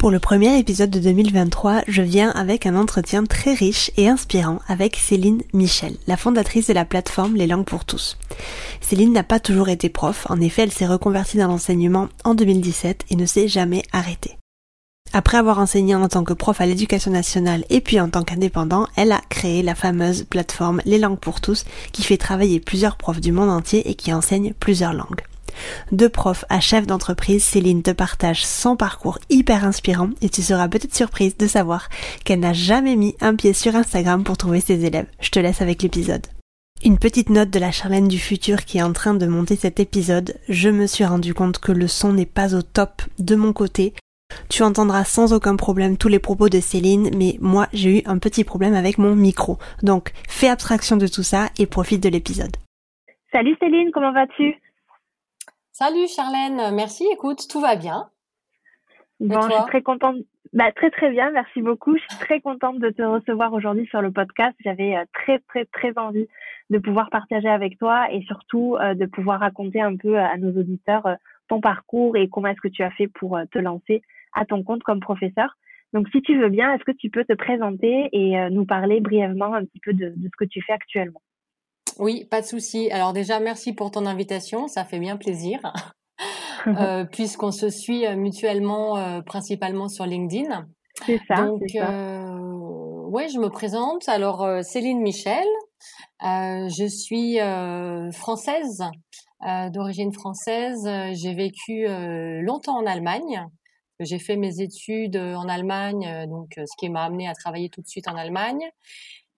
Pour le premier épisode de 2023, je viens avec un entretien très riche et inspirant avec Céline Michel, la fondatrice de la plateforme Les langues pour tous. Céline n'a pas toujours été prof, en effet elle s'est reconvertie dans l'enseignement en 2017 et ne s'est jamais arrêtée. Après avoir enseigné en tant que prof à l'éducation nationale et puis en tant qu'indépendant, elle a créé la fameuse plateforme Les langues pour tous qui fait travailler plusieurs profs du monde entier et qui enseigne plusieurs langues. De prof à chef d'entreprise, Céline te partage son parcours hyper inspirant et tu seras peut-être surprise de savoir qu'elle n'a jamais mis un pied sur Instagram pour trouver ses élèves. Je te laisse avec l'épisode. Une petite note de la Charlène du futur qui est en train de monter cet épisode. Je me suis rendu compte que le son n'est pas au top de mon côté. Tu entendras sans aucun problème tous les propos de Céline, mais moi j'ai eu un petit problème avec mon micro. Donc fais abstraction de tout ça et profite de l'épisode. Salut Céline, comment vas-tu? Salut Charlène, merci. Écoute, tout va bien. Bon, je suis très contente. Bah, très très bien, merci beaucoup. Je suis très contente de te recevoir aujourd'hui sur le podcast. J'avais euh, très très très envie de pouvoir partager avec toi et surtout euh, de pouvoir raconter un peu à nos auditeurs euh, ton parcours et comment est-ce que tu as fait pour te lancer à ton compte comme professeur. Donc si tu veux bien, est-ce que tu peux te présenter et nous parler brièvement un petit peu de, de ce que tu fais actuellement? Oui, pas de souci. Alors déjà, merci pour ton invitation, ça fait bien plaisir. euh, puisqu'on se suit euh, mutuellement, euh, principalement sur LinkedIn. C'est ça. Donc, euh, ouais, je me présente. Alors, Céline Michel, je suis française, d'origine française. J'ai vécu longtemps en Allemagne. J'ai fait mes études en Allemagne, donc ce qui m'a amené à travailler tout de suite en Allemagne.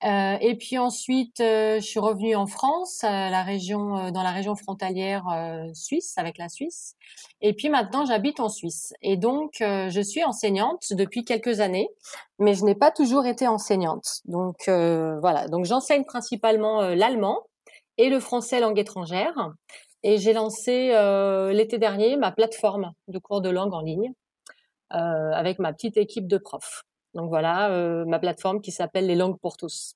Euh, et puis ensuite, euh, je suis revenue en France, la région, euh, dans la région frontalière suisse, avec la Suisse. Et puis maintenant, j'habite en Suisse. Et donc, je suis enseignante depuis quelques années, mais je n'ai pas toujours été enseignante. Donc voilà. Donc j'enseigne principalement l'allemand et le français langue étrangère. Et j'ai lancé l'été dernier ma plateforme de cours de langue en ligne avec ma petite équipe de profs. Donc voilà, euh, ma plateforme qui s'appelle Les langues pour tous.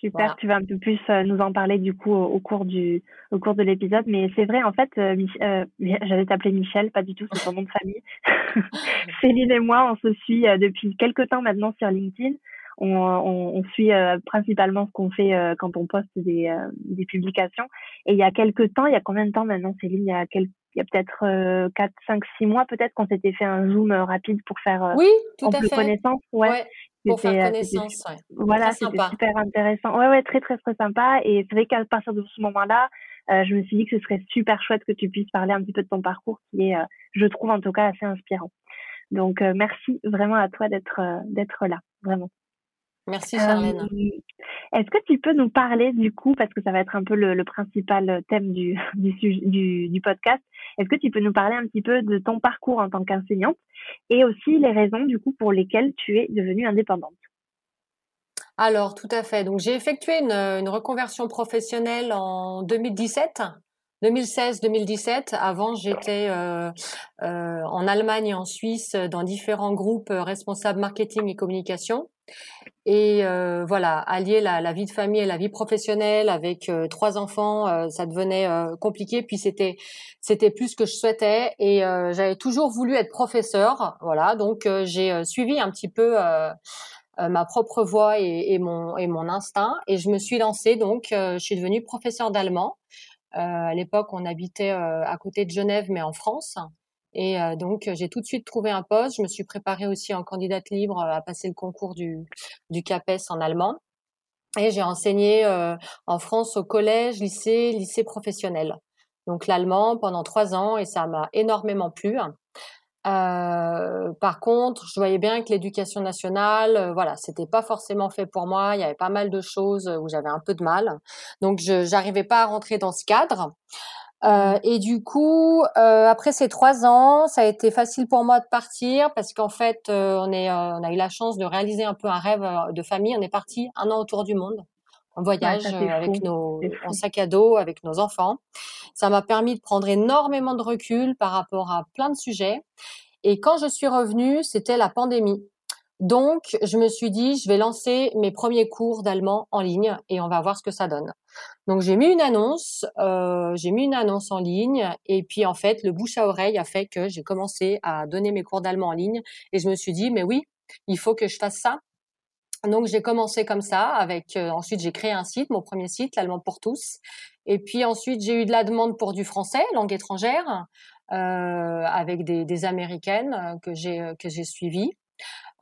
Super, tu vas un peu plus euh, nous en parler du coup au, cours du au cours de l'épisode, mais c'est vrai en fait, euh, euh j'allais t'appeler Michel, pas du tout, c'est ton nom de famille. Céline et moi, on se suit depuis quelques temps maintenant sur LinkedIn. On, on, on suit principalement ce qu'on fait quand on poste des, des publications. Et il y a quelques temps, il y a combien de temps maintenant, Céline? Il y a quelques il y a peut-être 4, 5, 6 mois peut-être qu'on s'était fait un zoom euh, rapide pour faire euh, oui, tout à fait. connaissance. Ouais. pour faire euh, connaissance. Ouais. Voilà, c'était super intéressant. Ouais, ouais, très, très, très sympa. Et c'est vrai qu'à partir de ce moment-là, euh, je me suis dit que ce serait super chouette que tu puisses parler un petit peu de ton parcours qui est, je trouve en tout cas, assez inspirant. Donc, merci vraiment à toi d'être d'être là, vraiment. Merci Charlène. Euh, est-ce que tu peux nous parler du coup, parce que ça va être un peu le, principal thème du, du, du, podcast, est-ce que tu peux nous parler un petit peu de ton parcours en tant qu'enseignante et aussi les raisons du coup pour lesquelles tu es devenue indépendante? Alors tout à fait. Donc j'ai effectué une, une reconversion professionnelle en 2017 2016-2017. Avant, j'étais euh, euh, en Allemagne et en Suisse dans différents groupes responsables marketing et communication. Et euh, voilà, allier la, vie de famille et la vie professionnelle avec euh, trois enfants, euh, ça devenait compliqué. Puis c'était c'était plus ce que je souhaitais et j'avais toujours voulu être professeur. Voilà, donc j'ai suivi un petit peu ma propre voie et, et, mon et mon instinct et je me suis lancée. Donc, je suis devenue professeur d'allemand. à l'époque, on habitait à côté de Genève, mais en France. Et euh, donc, j'ai tout de suite trouvé un poste. Je me suis préparée aussi en candidate libre à passer le concours du, du CAPES en allemand. Et j'ai enseigné euh, en France au collège, lycée, lycée professionnel. Donc l'allemand pendant trois ans et ça m'a énormément plu. Euh, par contre, je voyais bien que l'éducation nationale, euh, voilà, c'était pas forcément fait pour moi. Il y avait pas mal de choses où j'avais un peu de mal, donc je n'arrivais pas à rentrer dans ce cadre. Euh, et du coup, euh, après ces trois ans, ça a été facile pour moi de partir parce qu'en fait, euh, on, est, on a eu la chance de réaliser un peu un rêve de famille. On est parti un an autour du monde. un voyage avec nos, en sac à dos, avec nos enfants. Ça m'a permis de prendre énormément de recul par rapport à plein de sujets. Et quand je suis revenue, c'était la pandémie. Donc, je me suis dit, je vais lancer mes premiers cours d'allemand en ligne et on va voir ce que ça donne. Donc, j'ai mis une annonce, euh, j'ai mis une annonce en ligne et puis en fait, le bouche à oreille a fait que j'ai commencé à donner mes cours d'allemand en ligne et je me suis dit, mais oui, il faut que je fasse ça. Donc, j'ai commencé comme ça. Avec euh, ensuite, j'ai créé un site, mon premier site, l'allemand pour tous. Et puis ensuite, j'ai eu de la demande pour du français, langue étrangère, euh, avec des, des américaines euh, que j'ai que j'ai suivies.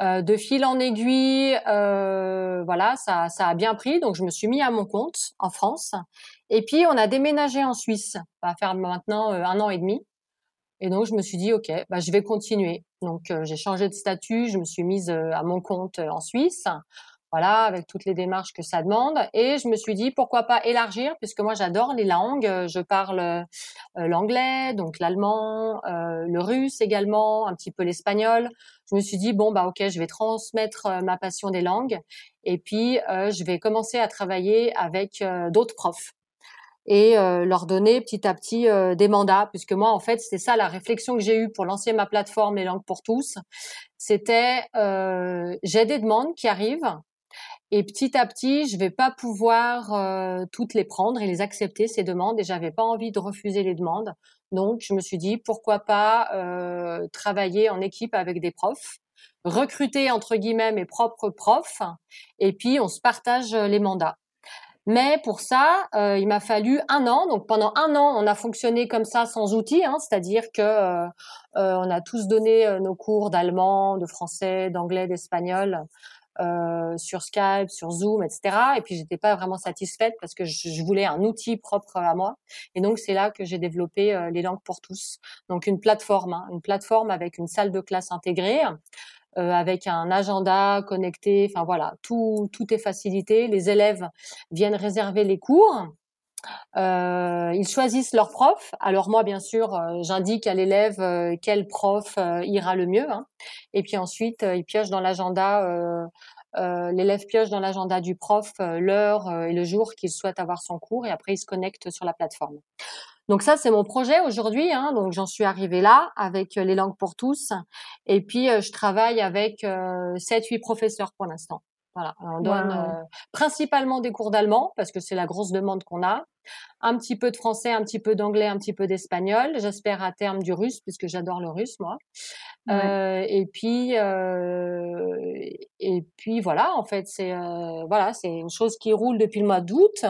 Euh, de fil en aiguille, euh, voilà, ça, ça a bien pris. Donc, je me suis mis à mon compte en France. Et puis, on a déménagé en Suisse. Ça va faire maintenant euh, un an et demi. Et donc, je me suis dit, OK, bah, je vais continuer. Donc, j'ai changé de statut. Je me suis mise à mon compte en Suisse voilà, avec toutes les démarches que ça demande. Et je me suis dit pourquoi pas élargir, puisque moi j'adore les langues. Je parle euh, l'anglais, donc l'allemand, euh, le russe également, un petit peu l'espagnol. Je me suis dit bon bah ok, je vais transmettre euh, ma passion des langues et puis je vais commencer à travailler avec d'autres profs et leur donner petit à petit des mandats, puisque moi en fait c'est ça la réflexion que j'ai eue pour lancer ma plateforme Les langues pour tous. C'était j'ai des demandes qui arrivent et petit à petit, je vais pas pouvoir euh, toutes les prendre et les accepter ces demandes. Et j'avais pas envie de refuser les demandes. Donc, je me suis dit pourquoi pas euh, travailler en équipe avec des profs, recruter entre guillemets mes propres profs, et puis on se partage les mandats. Mais pour ça, euh, il m'a fallu un an. Donc pendant un an, on a fonctionné comme ça sans outils, hein, c'est-à-dire que on a tous donné nos cours d'allemand, de français, d'anglais, d'espagnol euh, sur Skype, sur Zoom, etc. Et puis j'étais pas vraiment satisfaite parce que je, voulais un outil propre à moi. Et donc c'est là que j'ai développé euh, les langues pour tous. Donc une plateforme, hein, une plateforme avec une salle de classe intégrée. Euh, avec un agenda connecté, enfin voilà, tout, tout est facilité. Les élèves viennent réserver les cours, euh, ils choisissent leur prof. Alors moi, bien sûr, euh, j'indique à l'élève euh, quel prof ira le mieux. Hein. Et puis ensuite, il pioche dans l'agenda. l'élève pioche dans l'agenda du prof l'heure et le jour qu'il souhaite avoir son cours et après il se connecte sur la plateforme. Donc ça, c'est mon projet aujourd'hui. Hein. Donc j'en suis arrivée là avec les langues pour tous. Et puis je travaille avec euh, 7-8 professeurs pour l'instant. Voilà, on donne euh, principalement des cours d'allemand parce que c'est la grosse demande qu'on a. Un petit peu de français, un petit peu d'anglais, un petit peu d'espagnol. J'espère à terme du russe puisque j'adore le russe moi. Euh, et puis euh, et puis voilà, en fait c'est voilà c'est une chose qui roule depuis le mois d'août,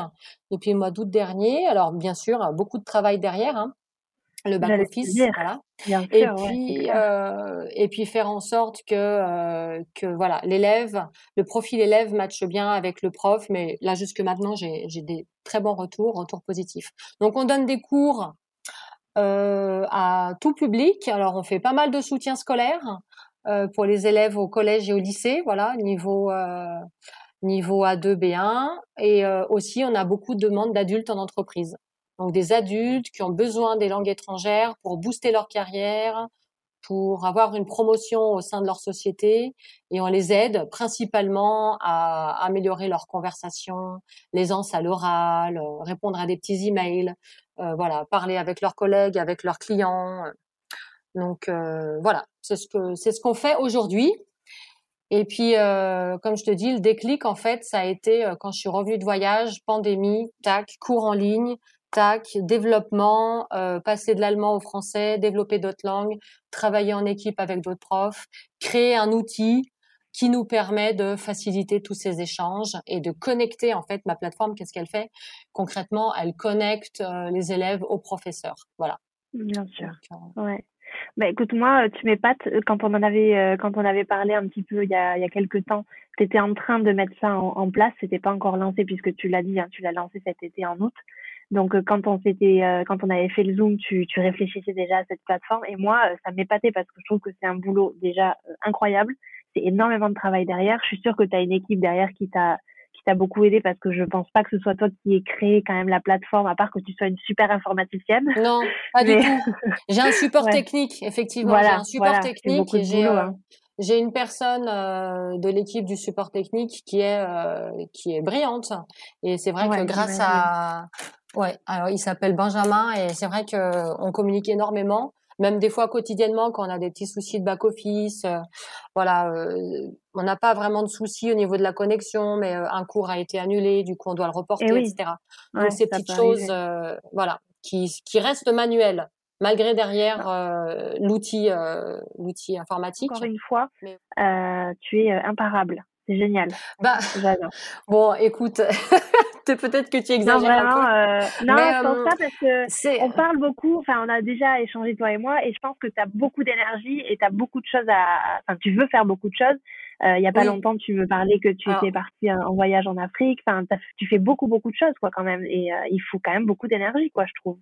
depuis le mois d'août dernier. Alors bien sûr beaucoup de travail derrière. Hein le back office, voilà. et puis euh, et puis faire en sorte que euh, que voilà l'élève, le profil élève matche bien avec le prof. Mais là jusque maintenant j'ai j'ai des très bons retours, retours positifs. Donc on donne des cours euh, à tout public. Alors on fait pas mal de soutien scolaire pour les élèves au collège et au lycée, voilà niveau niveau A2 B1 et aussi on a beaucoup de demandes d'adultes en entreprise donc des adultes qui ont besoin des langues étrangères pour booster leur carrière, pour avoir une promotion au sein de leur société et on les aide principalement à améliorer leur conversation, l'aisance à l'oral, répondre à des petits emails, euh, voilà, parler avec leurs collègues, avec leurs clients. Donc euh, voilà, c'est ce que c'est ce qu'on fait aujourd'hui. Et puis, euh, comme je te dis, le déclic, en fait, ça a été euh, quand je suis revenue de voyage, pandémie, tac, cours en ligne, développement, euh, passer de l'allemand au français, développer d'autres langues, travailler en équipe avec d'autres profs, créer un outil qui nous permet de faciliter tous ces échanges et de connecter en fait ma plateforme. Qu'est-ce qu'elle fait? Concrètement Elle connecte euh, les élèves aux professeurs. Voilà. Bien sûr. Euh, ouais. Bah, écoute, moi, tu m'épates. Quand on en avait, quand on avait parlé un petit peu il y a, il y a quelques temps, tu étais en train de mettre ça en, en place. C'était pas encore lancé puisque tu l'as dit, hein, tu l'as lancé cet été en août. Donc euh, quand on s'était, euh, quand on avait fait le zoom, tu, tu réfléchissais déjà à cette plateforme et moi euh, ça m'épatait parce que je trouve que c'est un boulot déjà incroyable. C'est énormément de travail derrière. Je suis sûre que tu as une équipe derrière qui t'a qui t'a beaucoup aidé parce que je pense pas que ce soit toi qui ait créé quand même la plateforme, à part que tu sois une super informaticienne. Non, pas du tout. J'ai un support technique, effectivement. Voilà, j'ai un support technique et j'ai hein. j'ai une personne de l'équipe du support technique qui est qui est brillante et c'est vrai que grâce à ouais alors il s'appelle Benjamin et c'est vrai que on communique énormément même des fois quotidiennement quand on a des petits soucis de back office voilà on n'a pas vraiment de soucis au niveau de la connexion mais un cours a été annulé du coup on doit le reporter etc donc ces petites choses voilà qui qui restent manuelles malgré derrière euh, l'outil euh, l'outil informatique. Encore une fois, euh, tu es imparable. C'est génial. Bah, bon, écoute, peut-être que tu exagères non, un peu. non, je pense pas parce que on parle beaucoup. Enfin, on a déjà échangé toi et moi, et je pense que tu as beaucoup d'énergie et tu as beaucoup de choses à. Enfin, tu veux faire beaucoup de choses. Il y a pas longtemps, tu me parlais que tu étais partie en voyage en Afrique. Enfin, tu fais beaucoup beaucoup de choses, quoi, quand même. Et il faut quand même beaucoup d'énergie, quoi, je trouve.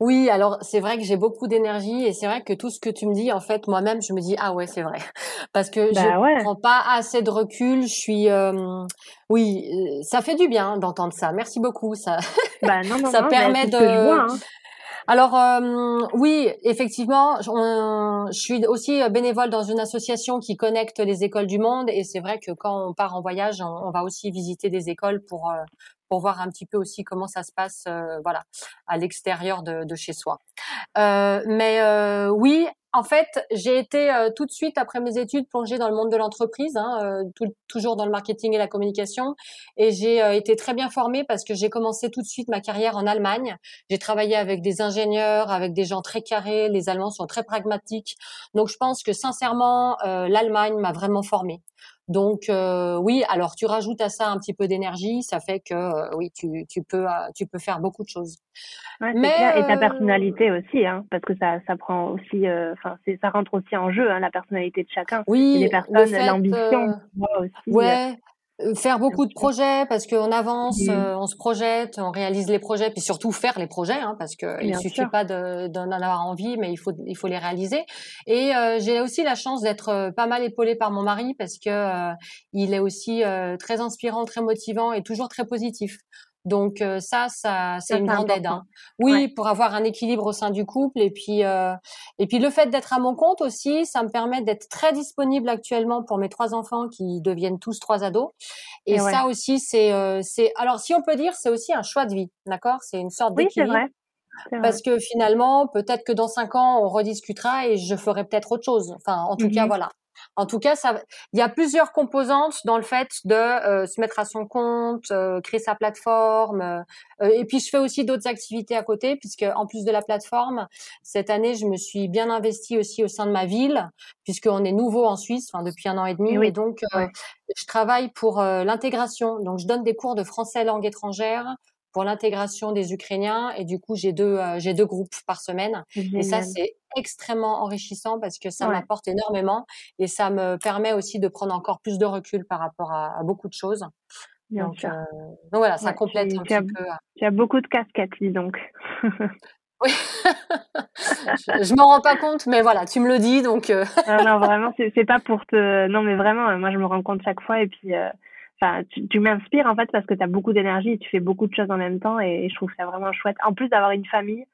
Oui, alors c'est vrai que j'ai beaucoup d'énergie et c'est vrai que tout ce que tu me dis, en fait, moi-même, je me dis ah ouais, c'est vrai, parce que bah je prends pas assez de recul. Je suis, oui, ça fait du bien d'entendre ça. Merci beaucoup, ça, bah, non, non, ça non, permet de. Alors oui, effectivement, je suis aussi bénévole dans une association qui connecte les écoles du monde et c'est vrai que quand on part en voyage, on, va aussi visiter des écoles pour pour voir un petit peu aussi comment ça se passe, euh, voilà, à l'extérieur de, de, chez soi. Euh, mais euh, oui, en fait, j'ai été euh, tout de suite après mes études plongée dans le monde de l'entreprise, hein, euh, toujours dans le marketing et la communication, et j'ai été très bien formée parce que j'ai commencé tout de suite ma carrière en Allemagne. J'ai travaillé avec des ingénieurs, avec des gens très carrés. Les Allemands sont très pragmatiques, donc je pense que sincèrement, l'Allemagne m'a vraiment formée. Donc euh, oui, alors tu rajoutes à ça un petit peu d'énergie, ça fait que euh, oui, tu, tu peux euh, tu peux faire beaucoup de choses. Ouais, Mais clair. et ta personnalité aussi, hein, parce que ça ça prend aussi, enfin ça rentre aussi en jeu, hein, la personnalité de chacun. Oui, les personnes, l'ambition. Ouais, euh, faire beaucoup de projets parce qu'on avance, euh, on se projette, on réalise les projets, puis surtout faire les projets, hein, parce que il suffit pas d'en avoir envie, mais il faut il faut les réaliser. Et euh, j'ai aussi la chance d'être pas mal épaulée par mon mari parce que il est aussi très inspirant, très motivant et toujours très positif. Donc euh, ça, ça c'est une grande aide. Hein. Oui, pour avoir un équilibre au sein du couple et puis euh, et puis le fait d'être à mon compte aussi, ça me permet d'être très disponible actuellement pour mes trois enfants qui deviennent tous trois ados. Et, ça aussi, c'est euh, c'est alors si on peut dire, c'est aussi un choix de vie, d'accord? C'est une sorte d'équilibre. Oui, c'est vrai. Parce que finalement, peut-être que dans cinq ans, on rediscutera et je ferai peut-être autre chose. Enfin, en tout cas, mmh voilà. En tout cas, ça, il y a plusieurs composantes dans le fait de euh, se mettre à son compte, euh, créer sa plateforme. Euh, et puis, je fais aussi d'autres activités à côté, puisque en plus de la plateforme, cette année, je me suis bien investie aussi au sein de ma ville, puisqu'on est nouveau en Suisse, enfin depuis un an et demi, et donc je travaille pour l'intégration. Donc, je donne des cours de français langue étrangère pour l'intégration des Ukrainiens. Et du coup, j'ai deux, euh, j'ai deux groupes par semaine. Et ça, c'est extrêmement enrichissant parce que ça m'apporte énormément et ça me permet aussi de prendre encore plus de recul par rapport à, beaucoup de choses. donc, euh, donc, voilà, ça complète un petit peu. Euh. Tu as beaucoup de casquettes, dis donc. Oui, je, je m'en rends pas compte, mais voilà, tu me le dis, donc. non, non, vraiment, c'est pas pour te. Non, mais vraiment, moi, je me rends compte chaque fois, et puis enfin tu, tu m'inspires en fait parce que tu as beaucoup d'énergie et tu fais beaucoup de choses en même temps et, je trouve ça vraiment chouette. En plus d'avoir une famille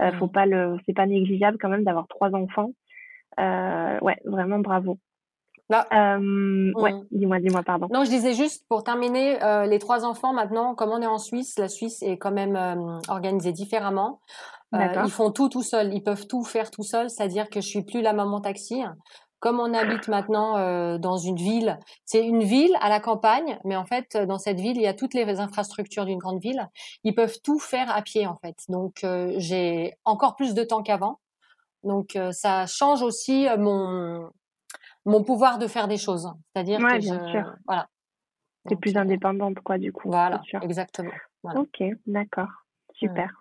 euh, faut pas le c'est pas négligeable quand même d'avoir trois enfants. Euh, ouais vraiment bravo. Bah, euh, ouais, dis-moi, dis-moi, pardon. Non, je disais juste pour terminer, euh, les trois enfants maintenant, comme on est en Suisse, la Suisse est quand même euh, organisée différemment. Ils font tout tout seuls, ils peuvent tout faire tout seuls, c'est-à-dire que je suis plus la maman taxi comme on habite maintenant euh, dans une ville, c'est une ville à la campagne, mais en fait, dans cette ville, il y a toutes les infrastructures d'une grande ville. Ils peuvent tout faire à pied, en fait. Donc, euh, j'ai encore plus de temps qu'avant. Donc, euh, ça change aussi mon mon pouvoir de faire des choses. C'est-à-dire que bien je, sûr. voilà. C'est plus indépendante, quoi, du coup. Voilà, exactement. Ok, d'accord, super.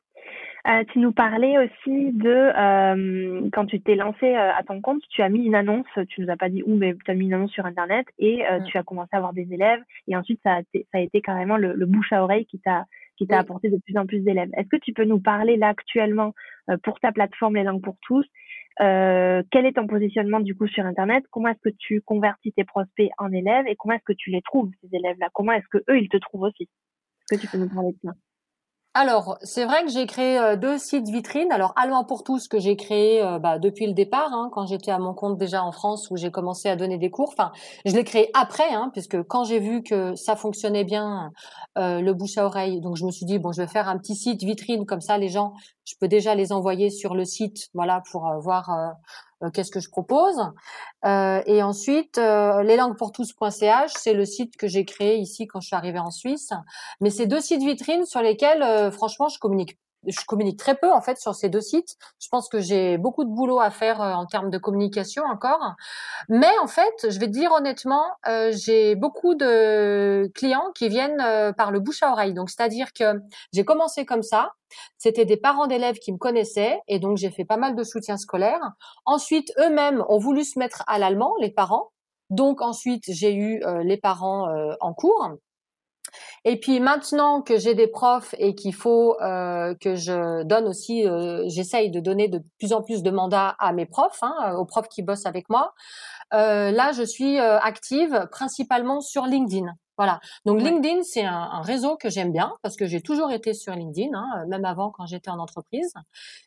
Euh, tu nous parlais aussi de euh, quand tu t'es lancé euh, à ton compte, tu as mis une annonce, tu nous as pas dit où, mais tu as mis une annonce sur Internet et mm. tu as commencé à avoir des élèves et ensuite ça a été, ça a été carrément le, bouche à oreille qui t'a qui t'a apporté de plus en plus d'élèves. Est-ce que tu peux nous parler là actuellement pour ta plateforme Les Langues pour tous quel est ton positionnement du coup sur Internet? Comment est-ce que tu convertis tes prospects en élèves et comment est-ce que tu les trouves ces élèves-là? Comment est-ce que eux ils te trouvent aussi? Est-ce que tu peux nous parler de ça? Alors, c'est vrai que j'ai créé euh, deux sites vitrines. Alors, Allemand pour tous que j'ai créé euh, bah, depuis le départ, hein, quand j'étais à mon compte déjà en France, où j'ai commencé à donner des cours. Enfin, je l'ai créé après, hein, puisque quand j'ai vu que ça fonctionnait bien, euh, le bouche à oreille, donc je me suis dit bon, je vais faire un petit site vitrine comme ça, les gens, je peux déjà les envoyer sur le site, voilà, pour voir euh, qu'est-ce que je propose. Euh, et ensuite, euh, leslanguespourtous.ch, c'est le site que j'ai créé ici quand je suis arrivée en Suisse. Mais c'est deux sites vitrines sur lesquels, euh, franchement, je communique je communique très peu en fait sur ces deux sites. Je pense que j'ai beaucoup de boulot à faire en termes de communication encore. Mais en fait, je vais te dire honnêtement, euh, j'ai beaucoup de clients qui viennent par le bouche à oreille. Donc c'est-à-dire que j'ai commencé comme ça. C'était des parents d'élèves qui me connaissaient et donc j'ai fait pas mal de soutien scolaire. Ensuite, eux-mêmes ont voulu se mettre à l'allemand, les parents. Donc ensuite, j'ai eu euh, les parents euh, en cours. Et puis maintenant que j'ai des profs et qu'il faut euh, que je donne aussi, j'essaye de donner de plus en plus de mandats à mes profs, hein, aux profs qui bossent avec moi. là, je suis active principalement sur LinkedIn. Voilà. Donc LinkedIn, c'est un, réseau que j'aime bien parce que j'ai toujours été sur LinkedIn, hein, même avant quand j'étais en entreprise.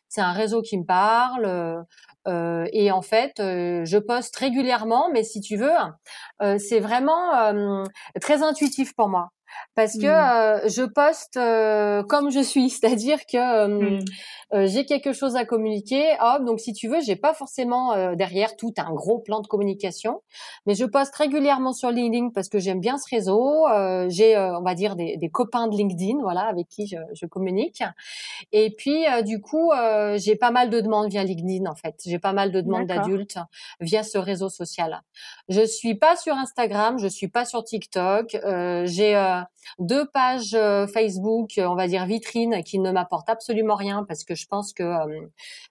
C'est un réseau qui me parle euh, euh et en fait, euh, je poste régulièrement, mais si tu veux, euh, c'est vraiment très intuitif pour moi parce que mmh. je poste comme je suis, c'est-à-dire que mmh. J'ai quelque chose à communiquer. Hop, donc si tu veux, j'ai pas forcément derrière tout un gros plan de communication, mais je poste régulièrement sur LinkedIn parce que j'aime bien ce réseau. j'ai, on va dire, des, des, copains de LinkedIn, voilà, avec qui je, je communique. Et puis du coup, j'ai pas mal de demandes via LinkedIn en fait. J'ai pas mal de demandes d'adultes via ce réseau social. Je suis pas sur Instagram, je suis pas sur TikTok. j'ai deux pages euh, Facebook, euh, on va dire vitrine, qui ne m'apportent absolument rien parce que je pense que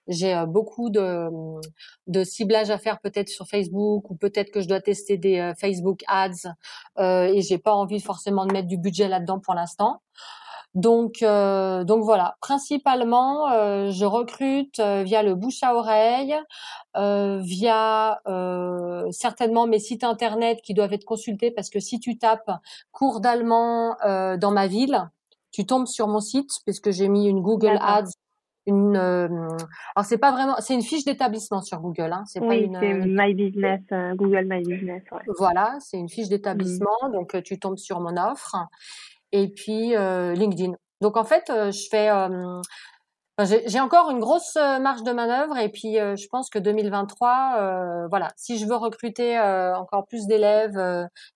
j'ai beaucoup de, de ciblage à faire peut-être sur Facebook ou peut-être que je dois tester des Facebook Ads et j'ai pas envie forcément de mettre du budget là-dedans pour l'instant. Donc, euh, donc voilà. Principalement, euh, je recrute euh, via le bouche à oreille, via certainement mes sites internet qui doivent être consultés parce que si tu tapes cours d'allemand dans ma ville, tu tombes sur mon site puisque j'ai mis une Google Ads. Une, alors c'est pas vraiment, c'est une fiche d'établissement sur Google. Hein, c'est pas une. c'est My Business, Google My Business. Ouais. Voilà, c'est une fiche d'établissement, donc tu tombes sur mon offre et puis euh, LinkedIn. Donc en fait, euh, je fais j'ai encore une grosse euh, marge de manœuvre et puis je pense que 2023, voilà, si je veux recruter encore plus d'élèves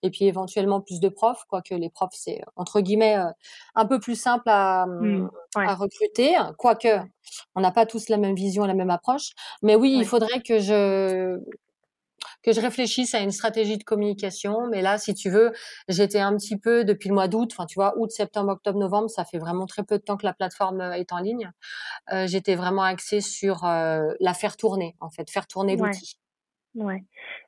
et puis éventuellement plus de profs, quoique les profs c'est entre guillemets un peu plus simple à, mmh, à recruter, quoique on n'a pas tous la même vision, la même approche, mais oui, il faudrait que je que je réfléchisse à une stratégie de communication. Mais là, si tu veux, j'étais un petit peu depuis le mois d'août, enfin tu vois, août, septembre, octobre, novembre, ça fait vraiment très peu de temps que la plateforme euh, est en ligne. Euh, j'étais vraiment axée sur euh, la faire tourner, en fait, faire tourner l'outil. Ouais.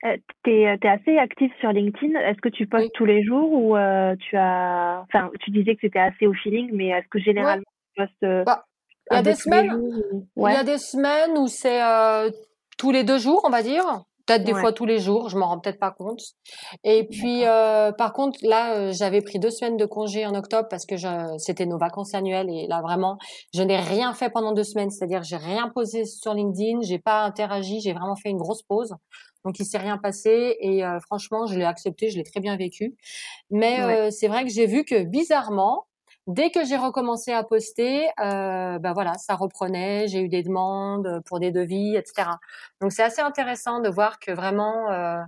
Euh, tu es, assez active sur LinkedIn. Est-ce que tu postes tous les jours ou tu as. Enfin, tu disais que c'était assez au feeling, mais est-ce que généralement tu postes. Bah, il y a des semaines. Il y a des semaines où c'est tous les deux jours, on va dire peut-être des fois tous les jours, je m'en rends peut-être pas compte. Et puis euh, par contre là, euh, j'avais pris deux semaines de congé en octobre parce que c'était nos vacances annuelles et là vraiment, je n'ai rien fait pendant deux semaines, c'est-à-dire j'ai rien posé sur LinkedIn, j'ai pas interagi, j'ai vraiment fait une grosse pause. Donc il s'est rien passé et euh, franchement, je l'ai accepté, je l'ai très bien vécu. Mais c'est vrai que j'ai vu que bizarrement, Dès que j'ai recommencé à poster, euh, ben voilà, ça reprenait. J'ai eu des demandes pour des devis, etc. Donc c'est assez intéressant de voir que vraiment, euh,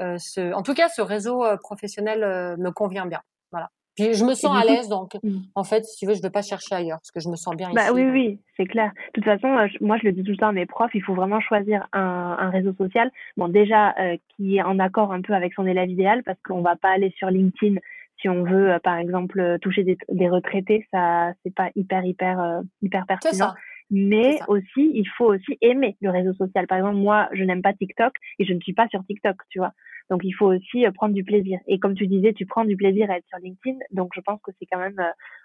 euh ce, en tout cas, ce réseau professionnel me convient bien. Voilà. Puis je me sens à l'aise, donc mmh. en fait, si tu veux, je ne veux pas chercher ailleurs parce que je me sens bien bah, ici. Oui, oui, c'est clair. De toute façon, moi, je le dis tout le temps à mes profs, il faut vraiment choisir un, un réseau social, bon déjà qui est en accord un peu avec son élève idéal, parce qu'on va pas aller sur LinkedIn si on veut, euh, par exemple, euh, toucher des, des retraités, ça, c'est pas hyper, hyper, euh, hyper pertinent. Mais aussi, il faut aussi aimer le réseau social. Par exemple, moi, je n'aime pas TikTok et je ne suis pas sur TikTok, tu vois. Donc, il faut aussi prendre du plaisir. Et comme tu disais, tu prends du plaisir à être sur LinkedIn. Donc, je pense que c'est quand même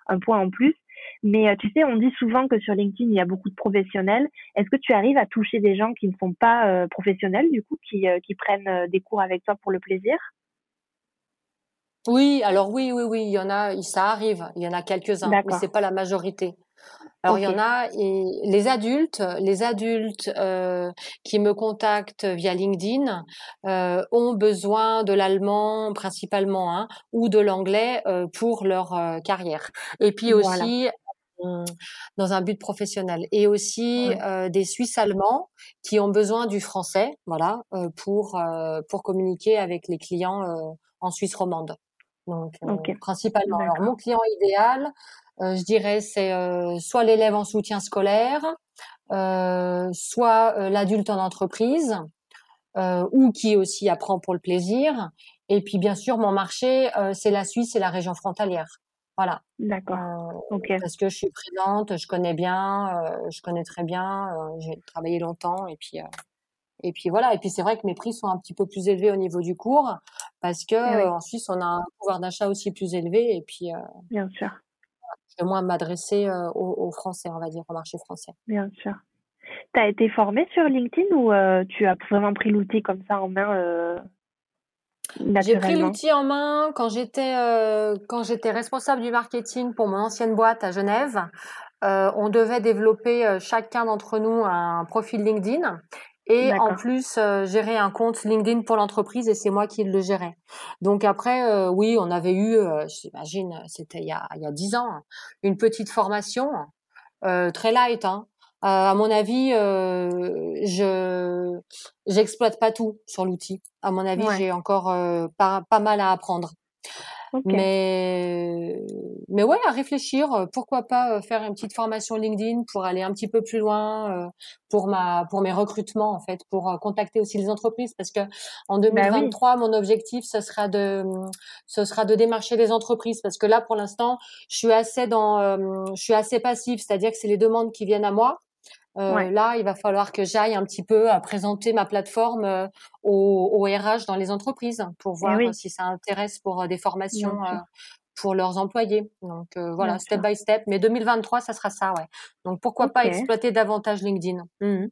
un point en plus. Mais tu sais, on dit souvent que sur LinkedIn, il y a beaucoup de professionnels. Est-ce que tu arrives à toucher des gens qui ne sont pas professionnels, du coup, qui, qui prennent des cours avec toi pour le plaisir? Oui, alors oui, oui, oui, il y en a, ça arrive, il y en a quelques-uns, mais c'est pas la majorité. Alors il y en a et les adultes, les adultes euh, qui me contactent via LinkedIn euh, ont besoin de l'allemand principalement hein, ou de l'anglais euh, pour leur euh, carrière. Et puis aussi hum, dans un but professionnel et aussi euh, des Suisses allemands qui ont besoin du français, voilà, euh, pour pour communiquer avec les clients en Suisse romande. Donc principalement. Alors mon client idéal, euh, je dirais, c'est euh, soit l'élève en soutien scolaire, euh, soit l'adulte en entreprise, ou qui aussi apprend pour le plaisir. Et puis bien sûr, mon marché, c'est la Suisse et la région frontalière. Voilà. D'accord. Parce que je suis présente, je connais bien, je connais très bien, j'ai travaillé longtemps et puis et puis voilà. Et puis c'est vrai que mes prix sont un petit peu plus élevés au niveau du cours parce que eh en Suisse on a un pouvoir d'achat aussi plus élevé et puis. bien sûr moins m'adresser euh, aux, Français, on va dire, au marché français. Bien sûr. Tu as été formée sur LinkedIn ou euh, tu as vraiment pris l'outil comme ça en main euh, J'ai pris l'outil en main quand j'étais quand j'étais responsable du marketing pour mon ancienne boîte à Genève. on devait développer chacun d'entre nous un profil LinkedIn et en plus euh, gérer un compte LinkedIn pour l'entreprise et c'est moi qui le gérais. Donc après, euh, oui, on avait eu, euh, j'imagine, c'était il y a il y a dix ans, une petite formation très light. Hein. à mon avis, je j'exploite pas tout sur l'outil. À mon avis, j'ai encore pas pas mal à apprendre. Mais, mais ouais, à réfléchir. Euh, pourquoi pas euh, faire une petite formation LinkedIn pour aller un petit peu plus loin euh, pour ma, pour mes recrutements en fait, pour contacter aussi les entreprises parce que en 2023, bah mon objectif ce sera de, ce sera de démarcher les entreprises parce que là pour l'instant, je suis assez dans, je suis assez passive, c'est-à-dire que c'est les demandes qui viennent à moi. Euh, Là, il va falloir que j'aille un petit peu à présenter ma plateforme euh, au, au, RH dans les entreprises pour eh voir si ça intéresse pour euh, des formations euh, pour leurs employés. Donc voilà, step by step. Mais 2023, ça sera ça, ouais. Donc pourquoi pas exploiter davantage LinkedIn. Mmh.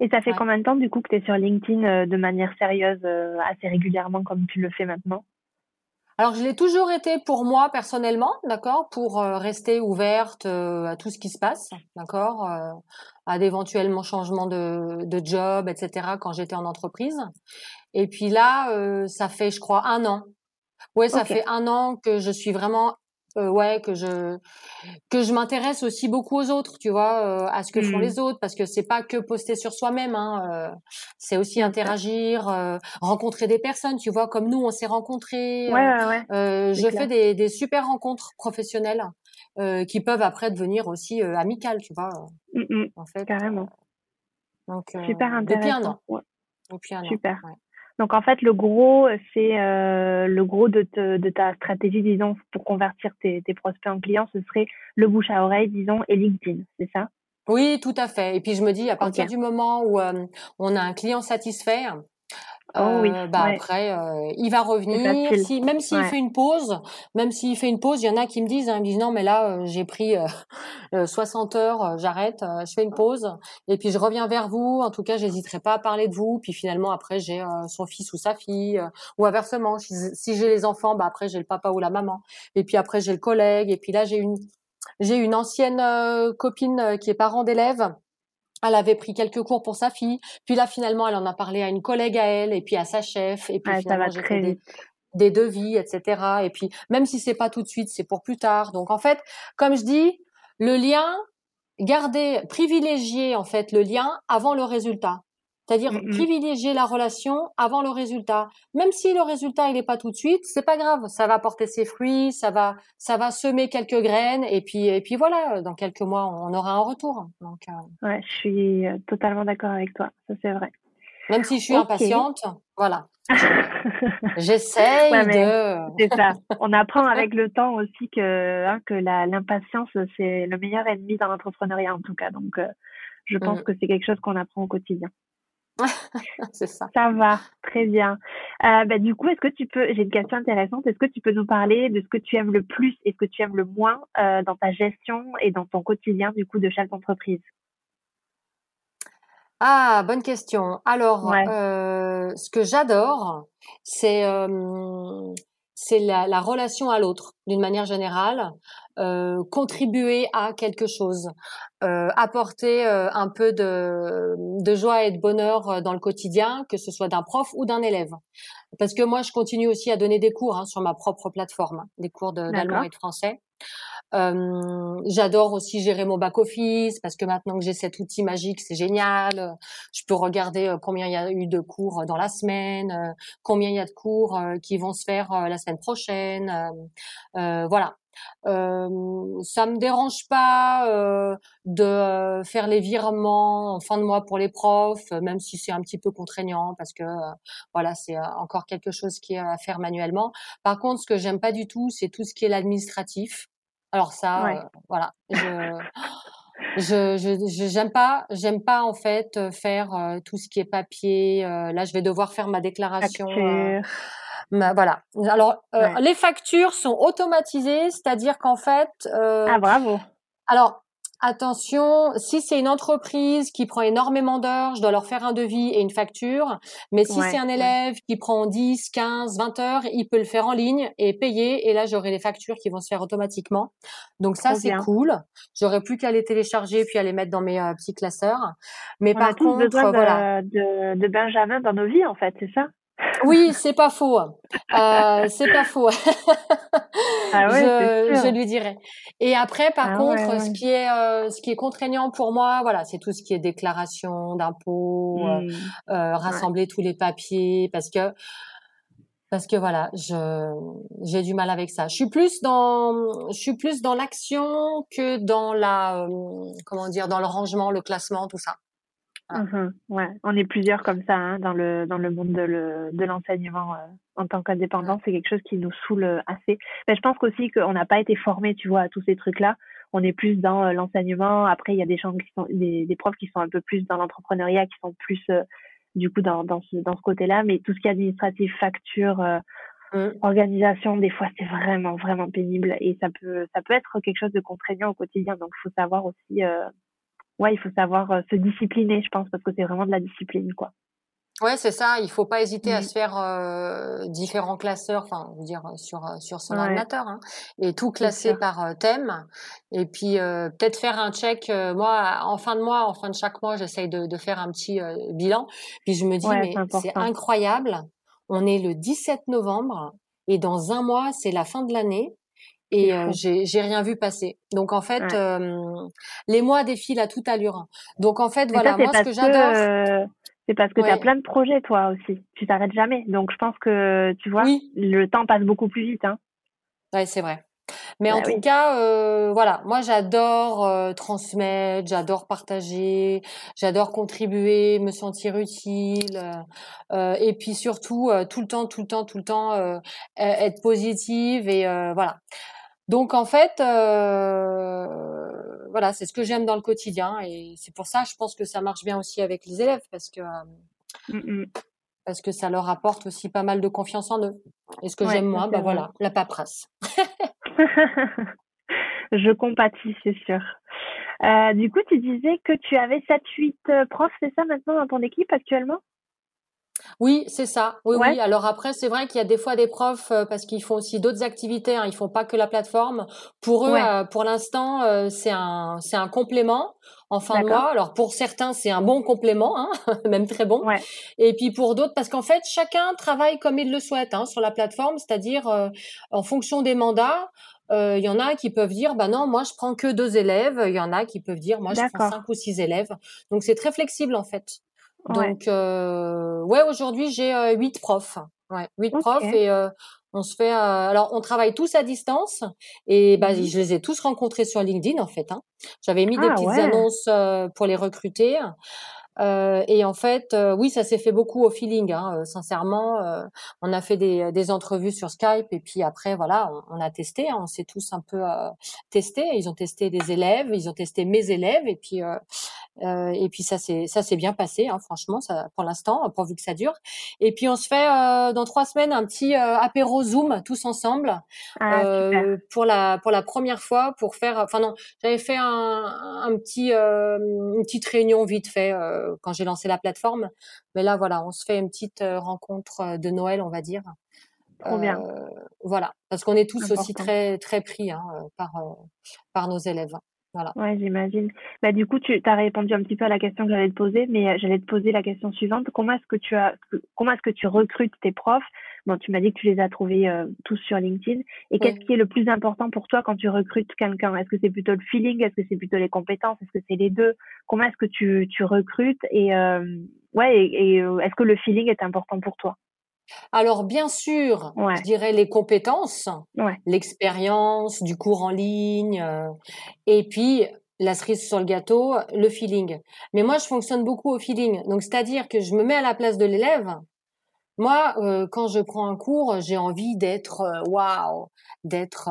Et ça fait combien de temps du coup que tu es sur LinkedIn de manière sérieuse, assez régulièrement comme tu le fais maintenant? Alors, je l'ai toujours été pour moi personnellement, d'accord, pour euh, rester ouverte euh, à tout ce qui se passe, d'accord, euh, à d'éventuellement changements de, de job, etc. Quand j'étais en entreprise. Et puis là, ça fait, je crois, un an. Ouais, ça fait un an que je suis vraiment euh, ouais que je que je m'intéresse aussi beaucoup aux autres tu vois euh, à ce que font mmh. les autres parce que c'est pas que poster sur soi-même hein, euh, c'est aussi interagir rencontrer des personnes tu vois comme nous on s'est rencontrés ouais, ouais, ouais. je fais des, des super rencontres professionnelles qui peuvent après devenir aussi amicales tu vois mmh, mmh. en fait carrément. donc super intéressant depuis un an. depuis un an super. donc en fait, le gros, c'est euh, le gros de, de, ta stratégie, disons, pour convertir tes, tes, prospects en clients, ce serait le bouche à oreille, disons, et LinkedIn, c'est ça? Oui, tout à fait. Et puis je me dis, à partir du moment où euh, on a un client satisfait, Oh oui. Euh, bah après, euh, il va revenir. Si, même s'il fait une pause, même s'il fait une pause, il y en a qui me disent, hein, ils me disent non, mais là, euh, j'ai pris 60 heures, j'arrête, je fais une pause, et puis je reviens vers vous. En tout cas, j'hésiterai pas à parler de vous. Puis finalement, après, j'ai son fils ou sa fille, ou inversement. Si, si j'ai les enfants, bah après, j'ai le papa ou la maman. Et puis après, j'ai le collègue. Et puis là, j'ai une, j'ai une ancienne copine qui est parent d'élèves elle avait pris quelques cours pour sa fille, puis là finalement elle en a parlé à une collègue à elle et puis à sa chef et puis finalement j'ai fait des, des, devis, etc. Et puis même si c'est pas tout de suite, c'est pour plus tard. Donc en fait, comme je dis, le lien, garder, privilégier en fait le lien avant le résultat. C'est-à-dire mmh privilégier la relation avant le résultat. Même si le résultat il est pas tout de suite, c'est pas grave, ça va porter ses fruits, ça va ça va semer quelques graines et puis et puis voilà, dans quelques mois on aura un retour. Donc euh... ouais, je suis euh, totalement d'accord avec toi, ça c'est vrai. Même si je suis impatiente, voilà. J'essaye de. C'est ça. On apprend avec le temps aussi que hein, que l'impatience c'est le meilleur ennemi dans l'entrepreneuriat en tout cas. Donc euh, je pense mmh. que c'est quelque chose qu'on apprend au quotidien. c'est ça. Ça va, très bien. Euh, bah, du coup, est-ce que tu peux, j'ai une question intéressante, est-ce que tu peux nous parler de ce que tu aimes le plus et ce que tu aimes le moins euh, dans ta gestion et dans ton quotidien du coup de chef d'entreprise? Ah, bonne question. Alors, euh, ce que j'adore, c'est c'est la, la, relation à l'autre d'une manière générale, euh, contribuer à quelque chose, euh, apporter euh, un peu de, de, joie et de bonheur dans le quotidien, que ce soit d'un prof ou d'un élève. Parce que moi, je continue aussi à donner des cours hein, sur ma propre plateforme, hein, des cours d'allemand et de français. Euh, j'adore aussi gérer mon back office parce que maintenant que j'ai cet outil magique, c'est génial. Je peux regarder euh, combien il y a eu de cours dans la semaine, euh, combien il y a de cours qui vont se faire la semaine prochaine. voilà. Euh, ça me dérange pas euh, de faire les virements en fin de mois pour les profs, même si c'est un petit peu contraignant parce que voilà c'est encore quelque chose qui est à faire manuellement. Par contre, ce que j'aime pas du tout, c'est tout ce qui est l'administratif. Alors ça, euh, voilà, je je je j'aime pas j'aime pas en fait euh, faire euh, tout ce qui est papier. là, je vais devoir faire ma déclaration. voilà. Alors, les factures sont automatisées, c'est-à-dire qu'en fait. ah bravo. Alors, attention, si c'est une entreprise qui prend énormément d'heures, je dois leur faire un devis et une facture. Mais si c'est un élève qui prend 10, 15, 20 heures, il peut le faire en ligne et payer. Et là, j'aurai les factures qui vont se faire automatiquement. Donc ça, c'est cool. J'aurai plus qu'à les télécharger puis à les mettre dans mes euh, petits classeurs. Mais par contre, voilà. De, de Benjamin dans nos vies, en fait, c'est ça? Oui, c'est pas faux. Euh, c'est pas faux. ah ouais, je, je, lui dirais. Et après, par ah contre, ce qui est euh, ce qui est contraignant pour moi, voilà, c'est tout ce qui est déclaration d'impôts, euh, mmh. euh, rassembler tous les papiers, parce que parce que voilà, je j'ai du mal avec ça. Je suis plus dans je suis plus dans l'action que dans la euh, comment dire dans le rangement, le classement, tout ça. Mmh ouais, on est plusieurs comme ça hein, dans le dans le monde de le, de l'enseignement euh, en tant qu'indépendant. C'est quelque chose qui nous saoule euh, assez. Mais je pense aussi qu'on n'a pas été formé, tu vois, à tous ces trucs-là. On est plus dans euh, l'enseignement. Après, il y a des gens qui sont des, des profs qui sont un peu plus dans l'entrepreneuriat, qui sont plus du coup dans dans ce dans ce côté-là. Mais tout ce qui est administratif, facture, mmh. organisation, des fois c'est vraiment vraiment pénible et ça peut ça peut être quelque chose de contraignant au quotidien. Donc, il faut savoir aussi ouais, il faut savoir euh, se discipliner, je pense, parce que c'est vraiment de la discipline, quoi. Ouais, c'est ça. Il faut pas hésiter à mmh. se faire euh, différents classeurs, enfin, je veux dire sur euh, sur son ordinateur, hein, et tout classer par thème. Et puis peut-être faire un check. moi, en fin de mois, en fin de chaque mois, j'essaye de, de faire un petit bilan. Puis je me dis, mais c'est incroyable. On est le 17 novembre et dans un mois, c'est la fin de l'année et euh, j'ai rien vu passer. Donc en fait, les mois défilent à toute allure. Donc en fait, voilà, moi ce que j'adore. Euh, c'est parce que tu as plein de projets toi aussi. Tu t'arrêtes jamais. Donc je pense que tu vois, le temps passe beaucoup plus vite. Hein. Ouais, c'est vrai. Mais en bah tout cas, euh, voilà, moi j'adore euh, transmettre, j'adore partager, j'adore contribuer, me sentir utile, euh, et puis surtout tout le temps, tout le temps, tout le temps être positive et voilà. Donc en fait, euh, voilà, c'est ce que j'aime dans le quotidien et c'est pour ça, je pense que ça marche bien aussi avec les élèves parce que mmh, mmh. parce que ça leur apporte aussi pas mal de confiance en eux. Et ce que j'aime moi, ben voilà, la paperasse. je compatis, c'est sûr. Euh, du coup, tu disais que tu avais 7-8 euh, profs, c'est ça maintenant dans ton équipe actuellement? Oui, c'est ça. Oui, oui. Alors après, c'est vrai qu'il y a des fois des profs euh, parce qu'ils font aussi d'autres activités. Hein, ils font pas que la plateforme. Pour eux, euh, pour l'instant, euh, c'est un c'est un complément en fin de mois. Alors pour certains, c'est un bon complément, hein, même très bon. Et puis pour d'autres, parce qu'en fait, chacun travaille comme il le souhaite hein, sur la plateforme, c'est-à-dire en fonction des mandats. Il y en a qui peuvent dire, bah non, moi je prends que deux élèves. Il y en a qui peuvent dire, moi je prends cinq ou six élèves. Donc c'est très flexible en fait. Donc, euh, ouais, aujourd'hui, j'ai euh, huit profs. Ouais, huit profs et euh, on se fait. Euh, alors, on travaille tous à distance et bah, mmh je les ai tous rencontrés sur LinkedIn en fait. Hein. J'avais mis des ah petites annonces pour les recruter. Euh, et en fait, euh, oui, ça s'est fait beaucoup au feeling. Hein, euh, sincèrement, on a fait des, des, entrevues sur Skype et puis après, voilà, on, on a testé. Hein, on s'est tous un peu testé. Ils ont testé des élèves, ils ont testé mes élèves et puis et puis ça s'est ça s'est bien passé. Hein, franchement, ça pour l'instant, pourvu que ça dure. Et puis on se fait dans trois semaines un petit apéro Zoom tous ensemble ah, pour la pour la première fois pour faire. Enfin non, j'avais fait un, un petit une petite réunion vite fait euh, quand j'ai lancé la plateforme. Mais là, voilà, on se fait une petite euh, rencontre euh, de Noël, on va dire. Trop bien. Voilà, parce qu'on est tous aussi très très pris hein, par par nos élèves. Voilà. Ouais, j'imagine. Bah, du coup, tu as répondu un petit peu à la question que j'allais te poser, mais euh, j'allais te poser la question suivante. Comment est-ce que tu as, comment est-ce que tu recrutes tes profs? Bon, tu m'as dit que tu les as trouvés euh, tous sur LinkedIn. Et qu'est-ce qui est le plus important pour toi quand tu recrutes quelqu'un? Est-ce que c'est plutôt le feeling? Est-ce que c'est plutôt les compétences? Est-ce que c'est les deux? Comment est-ce que tu, tu recrutes? Et, euh, ouais, et, est-ce que le feeling est important pour toi? Alors bien sûr, je dirais les compétences, l'expérience du cours en ligne, euh, et puis la cerise sur le gâteau, le feeling. Mais moi, je fonctionne beaucoup au feeling. Donc, c'est-à-dire que je me mets à la place de l'élève. Moi, euh, quand je prends un cours, j'ai envie d'être euh, waouh, d'être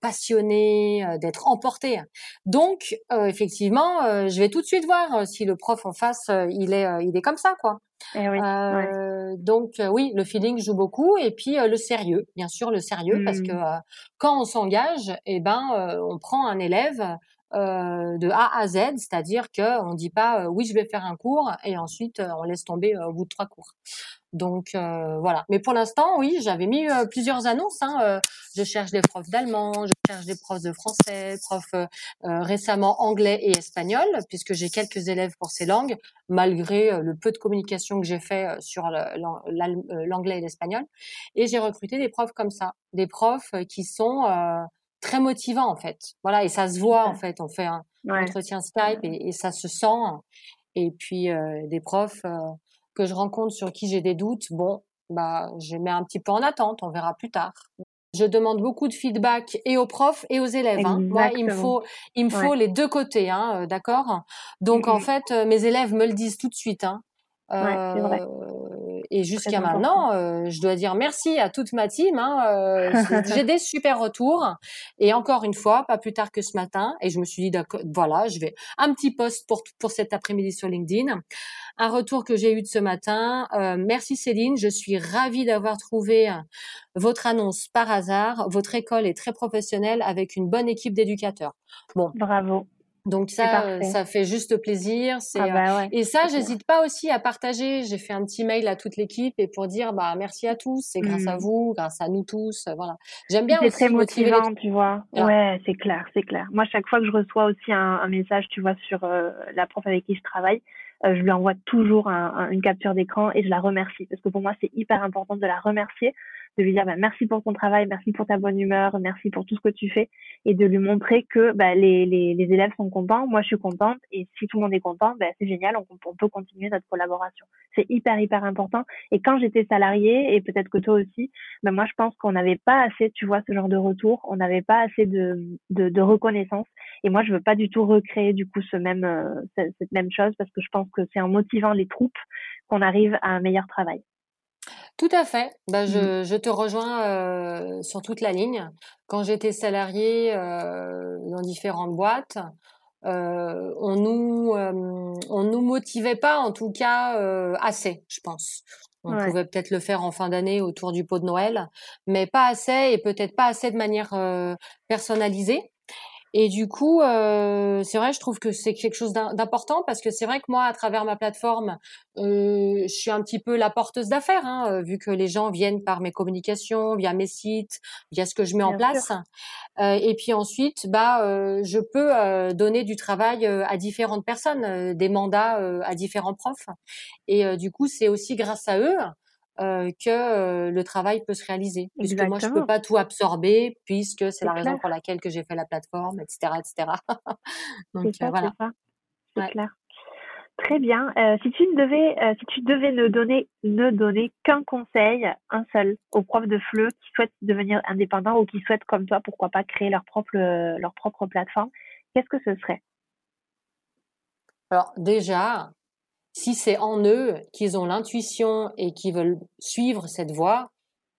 passionné, d'être emporté. Donc, effectivement, je vais tout de suite voir si le prof en face, il est, il est comme ça, quoi. Eh oui, euh, Donc euh, oui, le feeling joue beaucoup et puis euh, le sérieux, bien sûr le sérieux, parce que mmh. quand on s'engage, eh ben on prend un élève de A à Z, c'est-à-dire que on dit pas oui je vais faire un cours et ensuite on laisse tomber au bout de trois cours. Donc euh, voilà. Mais pour l'instant, oui, j'avais mis euh, plusieurs annonces. Hein, euh, je cherche des profs d'allemand, je cherche des profs de français, profs récemment anglais et espagnol, puisque j'ai quelques élèves pour ces langues, malgré le peu de communication que j'ai fait sur l'anglais et l'espagnol. Et j'ai recruté des profs comme ça, des profs qui sont très motivants en fait. Voilà, et ça se voit en fait. On fait un entretien Skype et, et, ça se sent. Et puis des profs que je rencontre sur qui j'ai des doutes, bon, bah, je mets un petit peu en attente, on verra plus tard. Je demande beaucoup de feedback et aux profs et aux élèves. Hein. Moi, il me faut, il me faut les deux côtés, hein, euh, d'accord? Donc en fait, euh, mes élèves me le disent tout de suite. Hein. Euh, et jusqu'à maintenant, euh, je dois dire merci à toute ma team. Hein, euh, j'ai des super retours. Et encore une fois, pas plus tard que ce matin, et je me suis dit, voilà, je vais un petit post pour pour cet après-midi sur LinkedIn. Un retour que j'ai eu de ce matin. Euh, merci Céline, je suis ravie d'avoir trouvé votre annonce par hasard. Votre école est très professionnelle avec une bonne équipe d'éducateurs. Bon, bravo. Donc ça, euh, ça fait juste plaisir. C'est ah bah euh, et ça, j'hésite pas aussi à partager. J'ai fait un petit mail à toute l'équipe et pour dire bah merci à tous. C'est grâce à mmh. vous, grâce à nous tous. Euh, voilà. J'aime bien. C'est très motivant, tu vois. Ouais, c'est clair, c'est clair. Moi, chaque fois que je reçois aussi un, un message, tu vois, sur la prof avec qui je travaille, je lui envoie toujours un, une capture d'écran et je la remercie parce que pour moi, c'est hyper important de la remercier de lui dire bah, merci pour ton travail, merci pour ta bonne humeur, merci pour tout ce que tu fais, et de lui montrer que bah, les, les, les, élèves sont contents, moi je suis contente, et si tout le monde est content, bah, c'est génial, on, peut continuer notre collaboration. C'est hyper hyper important. Et quand j'étais salariée, et peut-être que toi aussi, bah, moi je pense qu'on n'avait pas assez, tu vois, ce genre de retour, on n'avait pas assez de, de, de, reconnaissance. Et moi je veux pas du tout recréer du coup ce même euh, cette même chose parce que je pense que c'est en motivant les troupes qu'on arrive à un meilleur travail. Tout à fait. Bah, je, mmh. je te rejoins euh, sur toute la ligne. Quand j'étais salariée euh, dans différentes boîtes, euh, on nous euh, on nous motivait pas, en tout cas euh, assez, je pense. On pouvait peut-être le faire en fin d'année autour du pot de Noël, mais pas assez et peut-être pas assez de manière personnalisée. Et du coup, euh, c'est vrai, je trouve que c'est quelque chose d'important parce que c'est vrai que moi, à travers ma plateforme, euh, je suis un petit peu la porteuse d'affaires, hein, euh, vu que les gens viennent par mes communications, via mes sites, via ce que je mets en place. Euh, et puis ensuite, bah, euh, je peux euh, donner du travail à différentes personnes, des mandats à différents profs. Et du coup, c'est aussi grâce à eux euh, que euh, le travail peut se réaliser. Puisque moi, je peux pas tout absorber, puisque c'est la raison pour laquelle que j'ai fait la plateforme, etc., etc. Donc ça, voilà. C'est clair. Très bien. Euh, si tu devais, euh, si tu devais ne donner, ne donner qu'un conseil, un seul, aux profs de FLE qui souhaitent devenir indépendants ou qui souhaitent, comme toi, pourquoi pas créer leur propre, leur propre plateforme, qu'est-ce que ce serait? Alors déjà, si c'est en eux qu'ils ont l'intuition et qu'ils veulent suivre cette voie,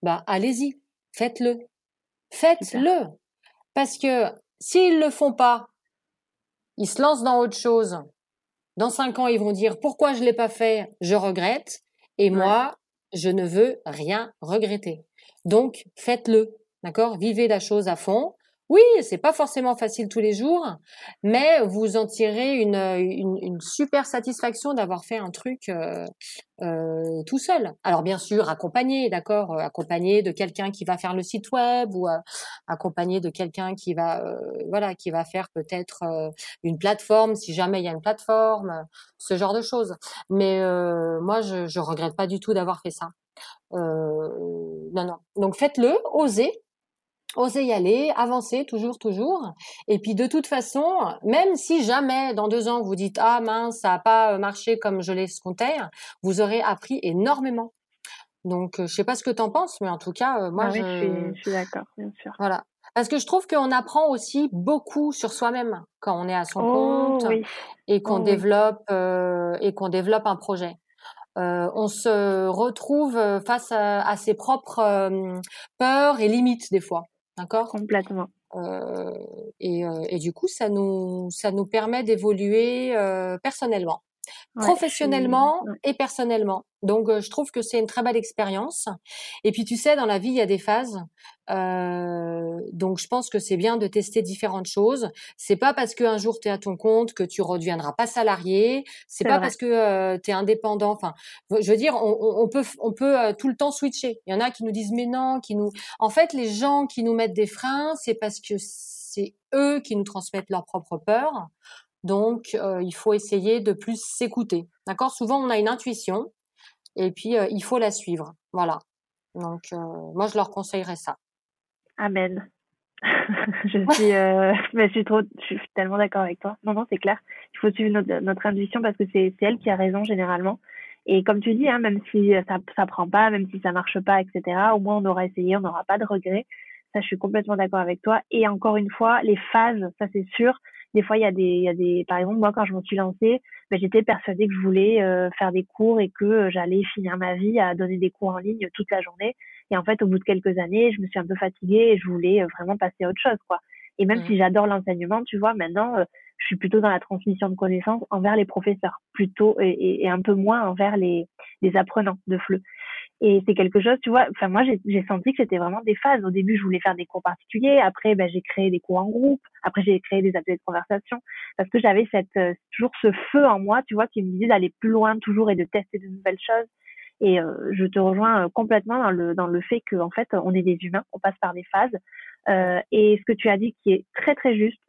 bah allez-y, faites-le. Faites-le. Parce que s'ils le font pas, ils se lancent dans autre chose. Dans cinq ans, ils vont dire pourquoi je l'ai pas fait, je regrette. Et moi, je ne veux rien regretter. Donc, faites-le. D'accord? Vivez la chose à fond. Oui, c'est pas forcément facile tous les jours, mais vous en tirez une, une, super satisfaction d'avoir fait un truc euh, euh, tout seul. Alors bien sûr, accompagné, d'accord, euh, accompagné de quelqu'un qui va faire le site web ou accompagné de quelqu'un qui va, voilà, qui va faire peut-être une plateforme si jamais il y a une plateforme, ce genre de choses. Mais moi, je, je regrette pas du tout d'avoir fait ça. non, non. Donc faites-le, osez osez y aller, avancer toujours, toujours. Et puis de toute façon, même si jamais dans deux ans vous dites ah mince ça n'a pas euh, marché comme je l'escomptais, vous aurez appris énormément. Donc euh, je sais pas ce que tu en penses, mais en tout cas euh, moi ah je... suis, d'accord, bien sûr. Voilà. Parce que je trouve qu'on apprend aussi beaucoup sur soi-même quand on est à son oh compte et qu'on oh développe et qu'on développe un projet. on se retrouve face à ses propres peurs et limites des fois. D'accord? Complètement. Euh, et, euh, et, du coup, ça nous, ça nous permet d'évoluer euh, professionnellement et personnellement. Donc, je trouve que c'est une très belle expérience. Et puis, tu sais, dans la vie, il y a des phases. Euh, donc, je pense que c'est bien de tester différentes choses. C'est pas parce qu'un jour tu es à ton compte que tu redeviendras pas salarié. C'est pas parce que euh, tu es indépendant. Enfin, je veux dire, on, on peut, on peut euh, tout le temps switcher. Il y en a qui nous disent mais non, qui nous. En fait, les gens qui nous mettent des freins, c'est parce que c'est eux qui nous transmettent leur propre peur. Donc, euh, il faut essayer de plus s'écouter. D'accord? Souvent, on a une intuition et puis euh, il faut la suivre. Voilà. Donc, euh, moi, je leur conseillerais ça. Amen. je suis, mais je suis trop, je suis tellement d'accord avec toi. Non, non, c'est clair. Il faut suivre notre, intuition parce que c'est elle qui a raison généralement. Et comme tu dis, hein, même si ça ça prend pas, même si ça marche pas, etc. Au moins on aura essayé, on n'aura pas de regrets. Ça, je suis complètement d'accord avec toi. Et encore une fois, les phases, ça c'est sûr. Des fois, il y a des, il y a des, par exemple, moi, quand je m'en suis lancée, ben, j'étais persuadée que je voulais euh, faire des cours et que euh, j'allais finir ma vie à donner des cours en ligne toute la journée. Et en fait, au bout de quelques années, je me suis un peu fatiguée et je voulais euh, vraiment passer à autre chose, quoi. Et même si j'adore l'enseignement, tu vois, maintenant, je suis plutôt dans la transmission de connaissances envers les professeurs, plutôt et, et un peu moins envers les, les apprenants de FLE. Et c'est quelque chose, tu vois, enfin moi j'ai senti que c'était vraiment des phases. Au début, je voulais faire des cours particuliers, après ben, j'ai créé des cours en groupe, après j'ai créé des ateliers de conversation, parce que j'avais cette euh, toujours ce feu en moi, tu vois, qui me disait d'aller plus loin toujours et de tester de nouvelles choses. Et euh, je te rejoins euh, complètement dans le dans le fait que en fait on est des humains, on passe par des phases. Euh, et ce que tu as dit qui est très très juste.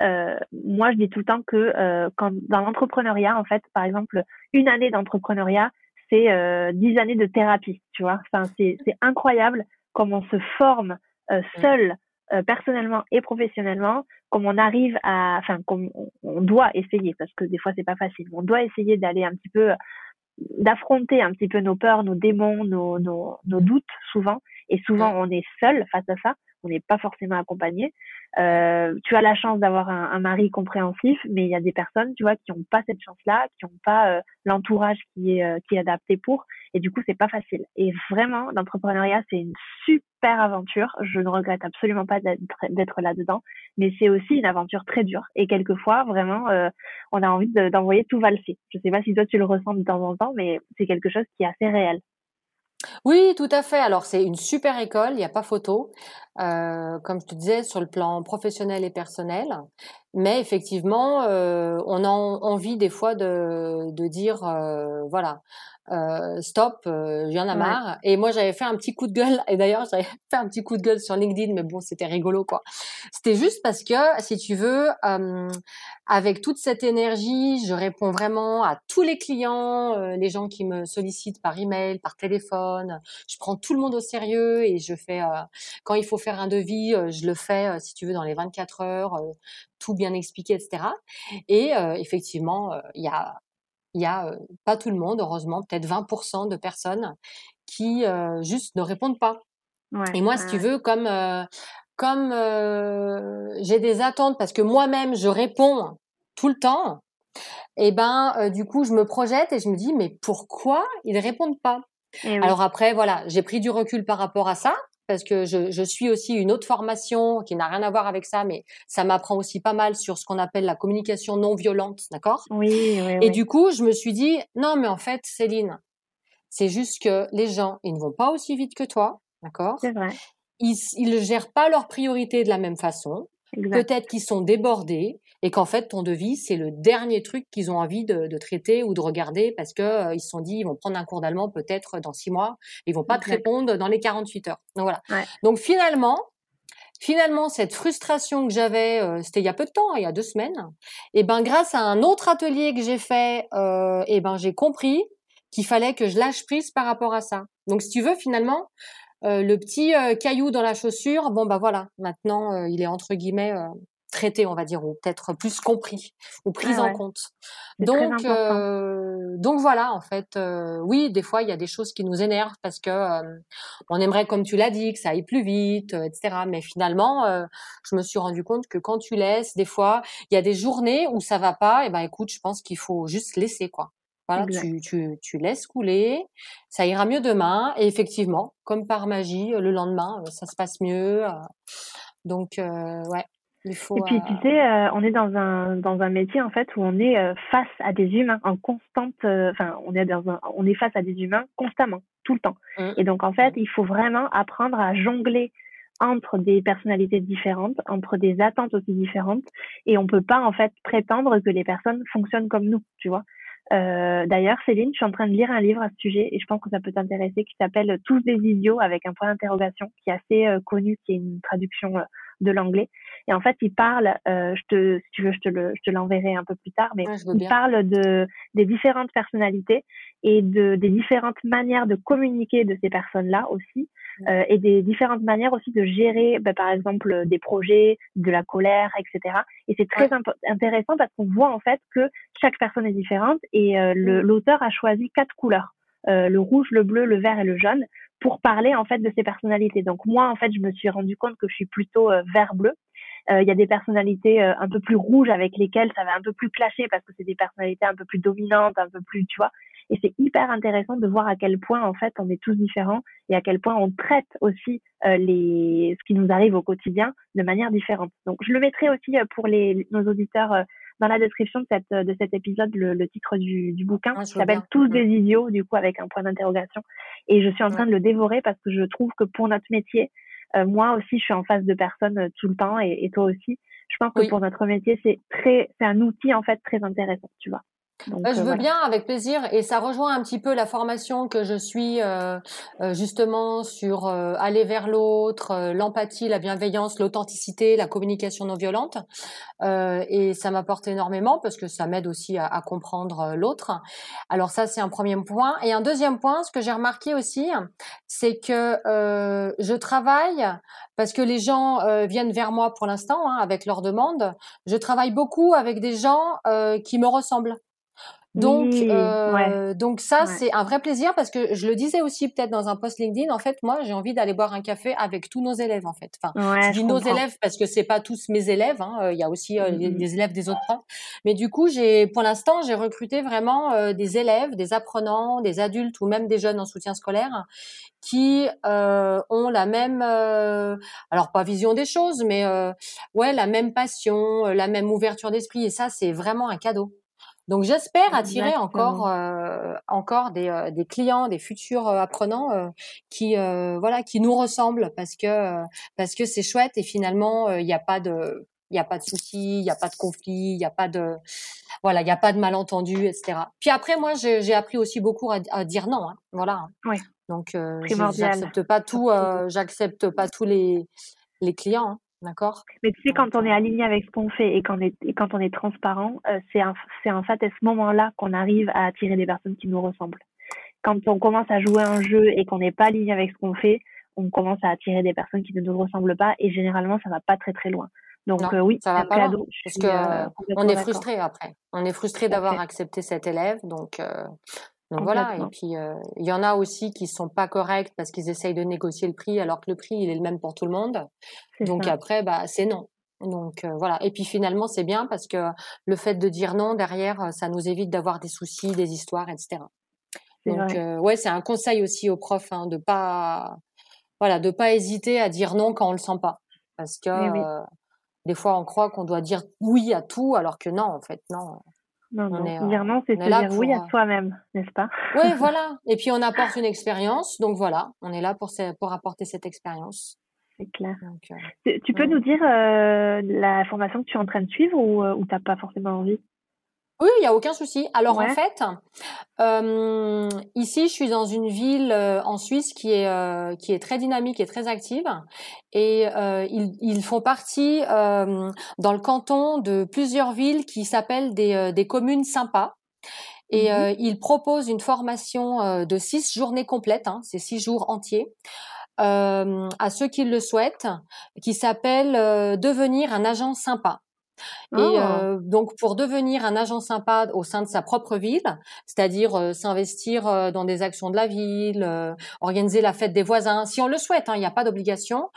moi, je dis tout le temps que quand dans l'entrepreneuriat, en fait, par exemple, une année d'entrepreneuriat, c'est euh, dix années de thérapie, tu vois. Enfin, c'est incroyable comment on se forme euh, seul, euh, personnellement et professionnellement, comme on arrive à, enfin, comme on, doit essayer, parce que des fois c'est pas facile. On doit essayer d'aller un petit peu, d'affronter un petit peu nos peurs, nos démons, nos, nos, nos doutes souvent. Et souvent on est seul face à ça on n'est pas forcément accompagné. Euh, tu as la chance d'avoir un, un, mari compréhensif, mais il y a des personnes, tu vois, qui n'ont pas cette chance-là, qui n'ont pas euh, l'entourage qui est euh, qui est adapté pour, et du coup c'est pas facile. Et vraiment, l'entrepreneuriat c'est une super aventure. Je ne regrette absolument pas d'être là-dedans, mais c'est aussi une aventure très dure. Et quelquefois, vraiment, euh, on a envie d'envoyer tout valser. Je sais pas si toi tu le ressens de temps en temps, mais c'est quelque chose qui est assez réel. Oui, tout à fait. Alors c'est une super école, il n'y a pas photo, euh, comme je te disais, sur le plan professionnel et personnel. Mais effectivement, euh, on a envie des fois de, de dire, euh, voilà, euh, stop, euh, j'en ai marre. Et moi, j'avais fait un petit coup de gueule. Et d'ailleurs, j'avais fait un petit coup de gueule sur LinkedIn, mais bon, c'était rigolo, quoi. C'était juste parce que, si tu veux, euh, avec toute cette énergie, je réponds vraiment à tous les clients, euh, les gens qui me sollicitent par email, par téléphone. Je prends tout le monde au sérieux et je fais, quand il faut faire un devis, je le fais, si tu veux, dans les 24 heures, tout bien expliqué, etc. Et effectivement, il y a il y a pas tout le monde, heureusement, peut-être 20% de personnes qui juste ne répondent pas. et moi, si tu veux, comme comme j'ai des attentes parce que moi-même je réponds tout le temps, et eh ben du coup je me projette et je me dis mais pourquoi ils répondent pas? Alors après voilà, j'ai pris du recul par rapport à ça parce que je, je, suis aussi une autre formation qui n'a rien à voir avec ça, mais ça m'apprend aussi pas mal sur ce qu'on appelle la communication non violente, d'accord? Oui, oui, Et du coup, je me suis dit, non, mais en fait, Céline, c'est juste que les gens, ils ne vont pas aussi vite que toi, d'accord? C'est vrai. ils, ils gèrent pas leurs priorités de la même façon. Peut-être qu'ils sont débordés et qu'en fait ton devis c'est le dernier truc qu'ils ont envie de, de, traiter ou de regarder parce que euh, ils se sont dit ils vont prendre un cours d'allemand peut-être dans six mois, ils vont pas te répondre dans les 48 heures. Donc voilà. Donc finalement, finalement cette frustration que j'avais, euh, c'était il y a peu de temps, il y a deux semaines, et ben grâce à un autre atelier que j'ai fait, euh, et ben j'ai compris qu'il fallait que je lâche prise par rapport à ça. Donc si tu veux finalement, euh, le petit euh, caillou dans la chaussure, bon bah voilà, maintenant euh, il est entre guillemets traité, on va dire, ou peut-être plus compris ou pris ah en compte. Donc, donc voilà, en fait, oui, des fois il y a des choses qui nous énervent parce que on aimerait, comme tu l'as dit, que ça aille plus vite, etc. Mais finalement, je me suis rendu compte que quand tu laisses, des fois, il y a des journées où ça va pas. Et ben écoute, je pense qu'il faut juste laisser quoi. Voilà, tu, tu, tu, laisses couler, ça ira mieux demain. Et effectivement, comme par magie, le lendemain, ça se passe mieux. Donc, euh, ouais, il faut. Et puis, tu sais, on est dans un, dans un métier, en fait, où on est face à des humains en constante. Enfin, on, est dans un, on est face à des humains constamment, tout le temps. Mmh. Et donc, en fait, mmh. il faut vraiment apprendre à jongler entre des personnalités différentes, entre des attentes aussi différentes. Et on peut pas, en fait, prétendre que les personnes fonctionnent comme nous, tu vois. Euh, D'ailleurs, Céline, je suis en train de lire un livre à ce sujet et je pense que ça peut t'intéresser qui s'appelle Tous des idiots avec un point d'interrogation qui est assez euh, connu, qui est une traduction euh, de l'anglais. Et en fait, il parle, euh, je te, si tu veux, je te le, je te l'enverrai un peu plus tard, mais il parle de des différentes personnalités et de des différentes manières de communiquer de ces personnes-là aussi, euh, et des différentes manières aussi de gérer, bah, par exemple, des projets, de la colère, etc. Et c'est très intéressant parce qu'on voit en fait que chaque personne est différente et euh, mm. l'auteur a choisi quatre couleurs. Euh, le rouge, le bleu, le vert et le jaune pour parler en fait de ces personnalités. Donc moi en fait je me suis rendu compte que je suis plutôt euh, vert bleu. Euh, il y a des personnalités euh, un peu plus rouges avec lesquelles ça va un peu plus clasher parce que c'est des personnalités un peu plus dominantes, un peu plus tu vois. Et c'est hyper intéressant de voir à quel point en fait on est tous différents et à quel point on traite aussi les ce qui nous arrive au quotidien de manière différente. Donc je le mettrai aussi pour les nos auditeurs dans la description de, cette, de cet épisode le, le titre du, du bouquin ah, qui s'appelle Tous des idiots, du coup avec un point d'interrogation. Et je suis en train de le dévorer parce que je trouve que pour notre métier, euh, moi aussi, je suis en face de personnes euh, tout le temps et, et toi aussi. Je pense que pour notre métier, c'est très, c'est un outil en fait très intéressant, tu vois. Bah, je euh, veux bien, avec plaisir. Et ça rejoint un petit peu la formation que je suis euh, euh justement sur euh, aller vers l'autre, l'empathie, la bienveillance, l'authenticité, la communication non violente. et ça m'apporte énormément parce que ça m'aide aussi à, à comprendre l'autre. Alors ça, c'est un premier point. Et un deuxième point, ce que j'ai remarqué aussi, c'est que je travaille parce que les gens viennent vers moi pour l'instant hein, avec leurs demandes. Je travaille beaucoup avec des gens qui me ressemblent. Donc, euh, donc ça, c'est un vrai plaisir parce que je le disais aussi peut-être dans un post LinkedIn. En fait, moi, j'ai envie d'aller boire un café avec tous nos élèves. En fait, enfin, je dis nos élèves parce que c'est pas tous mes élèves. Hein. Euh, il y a aussi euh, des mmh élèves des autres profs. Mais du coup, j'ai, pour l'instant, j'ai recruté vraiment euh, des élèves, des apprenants, des adultes ou même des jeunes en soutien scolaire qui ont la même, alors pas vision des choses, mais ouais, la même passion, la même ouverture d'esprit. Et ça, c'est vraiment un cadeau. Donc j'espère attirer encore euh, encore des, euh, des, clients, des futurs euh, apprenants qui voilà qui nous ressemblent parce que parce que c'est chouette et finalement il n'y a pas de il a pas de soucis, il y a pas de conflit, il y a pas de voilà, il y a pas de malentendu, etc. Puis après moi j'ai appris aussi beaucoup à, dire non, hein, voilà. Oui. Donc j'accepte pas tout, j'accepte pas tous les les clients. Hein. D'accord. Mais tu sais, quand on est aligné avec ce qu'on fait et quand on est, quand on est transparent, euh, c'est en fait à ce moment-là qu'on arrive à attirer des personnes qui nous ressemblent. Quand on commence à jouer un jeu et qu'on n'est pas aligné avec ce qu'on fait, on commence à attirer des personnes qui ne nous ressemblent pas et généralement ça va pas très très loin. Donc euh, oui, ça va pas cadeau. parce que euh, on est frustré après. On est frustré d'avoir accepté cet élève, donc donc voilà, et puis il y en a aussi qui sont pas corrects parce qu'ils essayent de négocier le prix alors que le prix il est le même pour tout le monde. Donc après bah c'est non. Donc voilà, et puis finalement c'est bien parce que le fait de dire non derrière ça nous évite d'avoir des soucis, des histoires, etc. Donc ouais, c'est un conseil aussi aux profs hein, de pas voilà, de pas hésiter à dire non quand on le sent pas parce que des fois on croit qu'on doit dire oui à tout alors que non en fait non. Non, non. dire non, c'est dire oui à soi-même, n'est-ce pas? Oui, voilà. Et puis on apporte une expérience, donc voilà, on est là pour, pour apporter cette expérience. c'est clair. tu, peux nous dire la formation que tu es en train de suivre ou, ou tu n'as pas forcément envie? Oui, il n'y a aucun souci. Alors en fait, euh, ici, je suis dans une ville euh, en Suisse qui est euh, qui est très dynamique et très active, et ils, ils, font partie dans le canton de plusieurs villes qui s'appellent des, des communes sympas. Et mmh ils proposent une formation de six journées complètes, hein, c'est six jours entiers, à ceux qui le souhaitent, qui s'appelle devenir un agent sympa. Et oh. euh, donc pour devenir un agent sympa au sein de sa propre ville, c'est-à-dire euh, s'investir euh, dans des actions de la ville, euh, organiser la fête des voisins, si on le souhaite, hein, il n'y a pas d'obligation.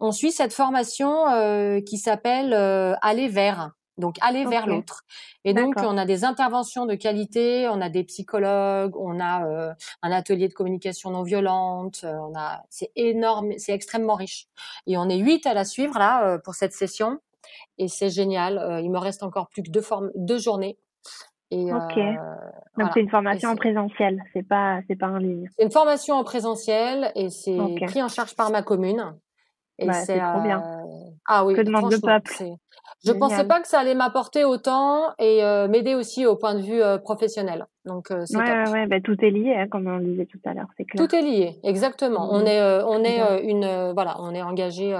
On suit cette formation qui s'appelle aller vers. Donc aller vers l'autre. Et donc on a des interventions de qualité, on a des psychologues, on a un atelier de communication non violente, on a c'est énorme, c'est extrêmement riche. Et on est huit à la suivre là pour cette session et c'est génial. Euh, il me reste encore plus que deux, formes, deux journées. Et, ok. Euh, Donc c'est une formation en présentiel, c'est pas c'est pas en ligne. C'est une formation en présentiel et c'est pris en charge par ma commune. Et bah, c'est trop bien. Euh, ah oui. Que demande le peuple? Je pensais pas que ça allait m'apporter autant et euh, m'aider aussi au point de vue euh, professionnel. Donc euh, c'est ouais, Ouais, bah, tout est lié, hein, comme on le disait tout à l'heure, c'est clair. Tout est lié, exactement. On mmh. est, on est une, voilà, on est engagé,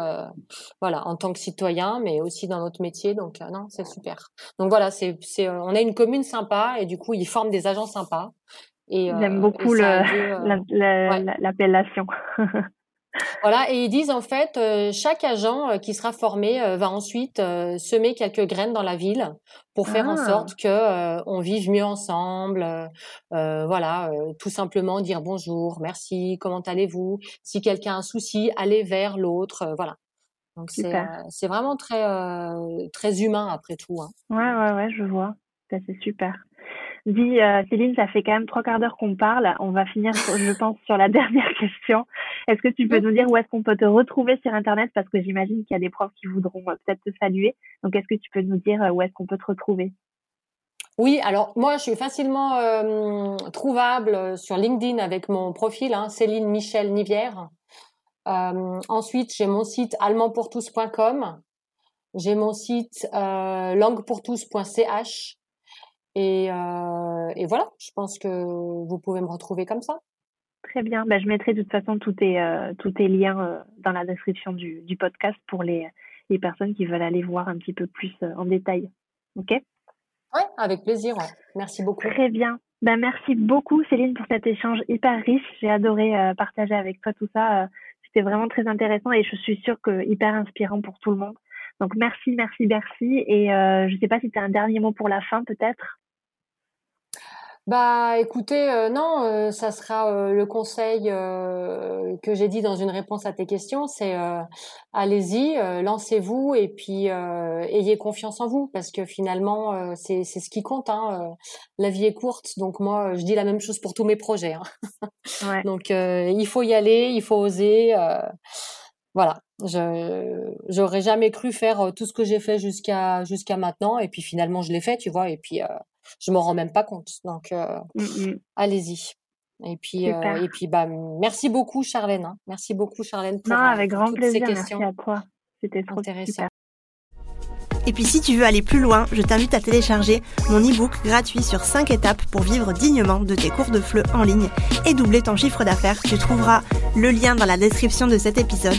voilà, en tant que citoyen, mais aussi dans notre métier. Donc non, c'est super. Donc voilà, c'est, c'est, on est une commune sympa et du coup ils forment des agents sympas. Et j'aime beaucoup le, l'appellation. Voilà, et ils disent en fait, euh, chaque agent euh, qui sera formé euh, va ensuite semer quelques graines dans la ville pour faire en ah. sorte que on vive mieux ensemble. voilà, tout simplement dire bonjour, merci, comment allez-vous? Si quelqu'un a un souci, aller vers l'autre. voilà. Donc c'est c'est vraiment très très humain après tout. Hein. Ouais ouais ouais, je vois. Ça c'est super. Dis, euh, Céline, ça fait quand même trois quarts d'heure qu'on parle. On va finir, je pense, sur la dernière question. Est-ce que tu peux nous dire où est-ce qu'on peut te retrouver sur Internet? Parce que j'imagine qu'il y a des profs qui voudront euh, peut-être te saluer. Donc, est-ce que tu peux nous dire euh, où est-ce qu'on peut te retrouver? Oui, alors moi je suis facilement trouvable sur LinkedIn avec mon profil, hein, Céline Michel Nivière. ensuite, j'ai mon site allemanspourtous.com, j'ai mon site languepourtous.ch et, euh, et voilà, je pense que vous pouvez me retrouver comme ça. Très bien. Bah, je mettrai de toute façon tous tes, euh, tous tes liens euh, dans la description du, du podcast pour les, les personnes qui veulent aller voir un petit peu plus euh, en détail. OK? Oui, avec plaisir. Merci beaucoup. Très bien. Ben, merci beaucoup, Céline, pour cet échange hyper riche. J'ai adoré euh, partager avec toi tout ça. C'était vraiment très intéressant et je suis sûre que hyper inspirant pour tout le monde. Donc, merci, merci, merci. Et je ne sais pas si tu as un dernier mot pour la fin, peut-être? Bah, écoutez, euh, non, euh, ça sera euh, le conseil que j'ai dit dans une réponse à tes questions, c'est allez-y, lancez-vous et puis ayez confiance en vous parce que finalement c'est c'est ce qui compte. Hein, la vie est courte, donc moi je dis la même chose pour tous mes projets. Hein. Ouais. donc il faut y aller, il faut oser. voilà, je j'aurais jamais cru faire tout ce que j'ai fait jusqu'à jusqu'à maintenant et puis finalement je l'ai fait, tu vois, et puis je m'en rends même pas compte. Donc, euh, mmh, allez-y. Et puis, euh, et puis, bah, merci beaucoup, Charlène. Hein. Merci beaucoup, Charlène, pour non, euh, avec grand plaisir. Ces questions. Merci à toi. C'était trop intéressant. Et puis si tu veux aller plus loin, je t'invite à télécharger mon e-book gratuit sur 5 étapes pour vivre dignement de tes cours de FLE en ligne et doubler ton chiffre d'affaires. Tu trouveras le lien dans la description de cet épisode.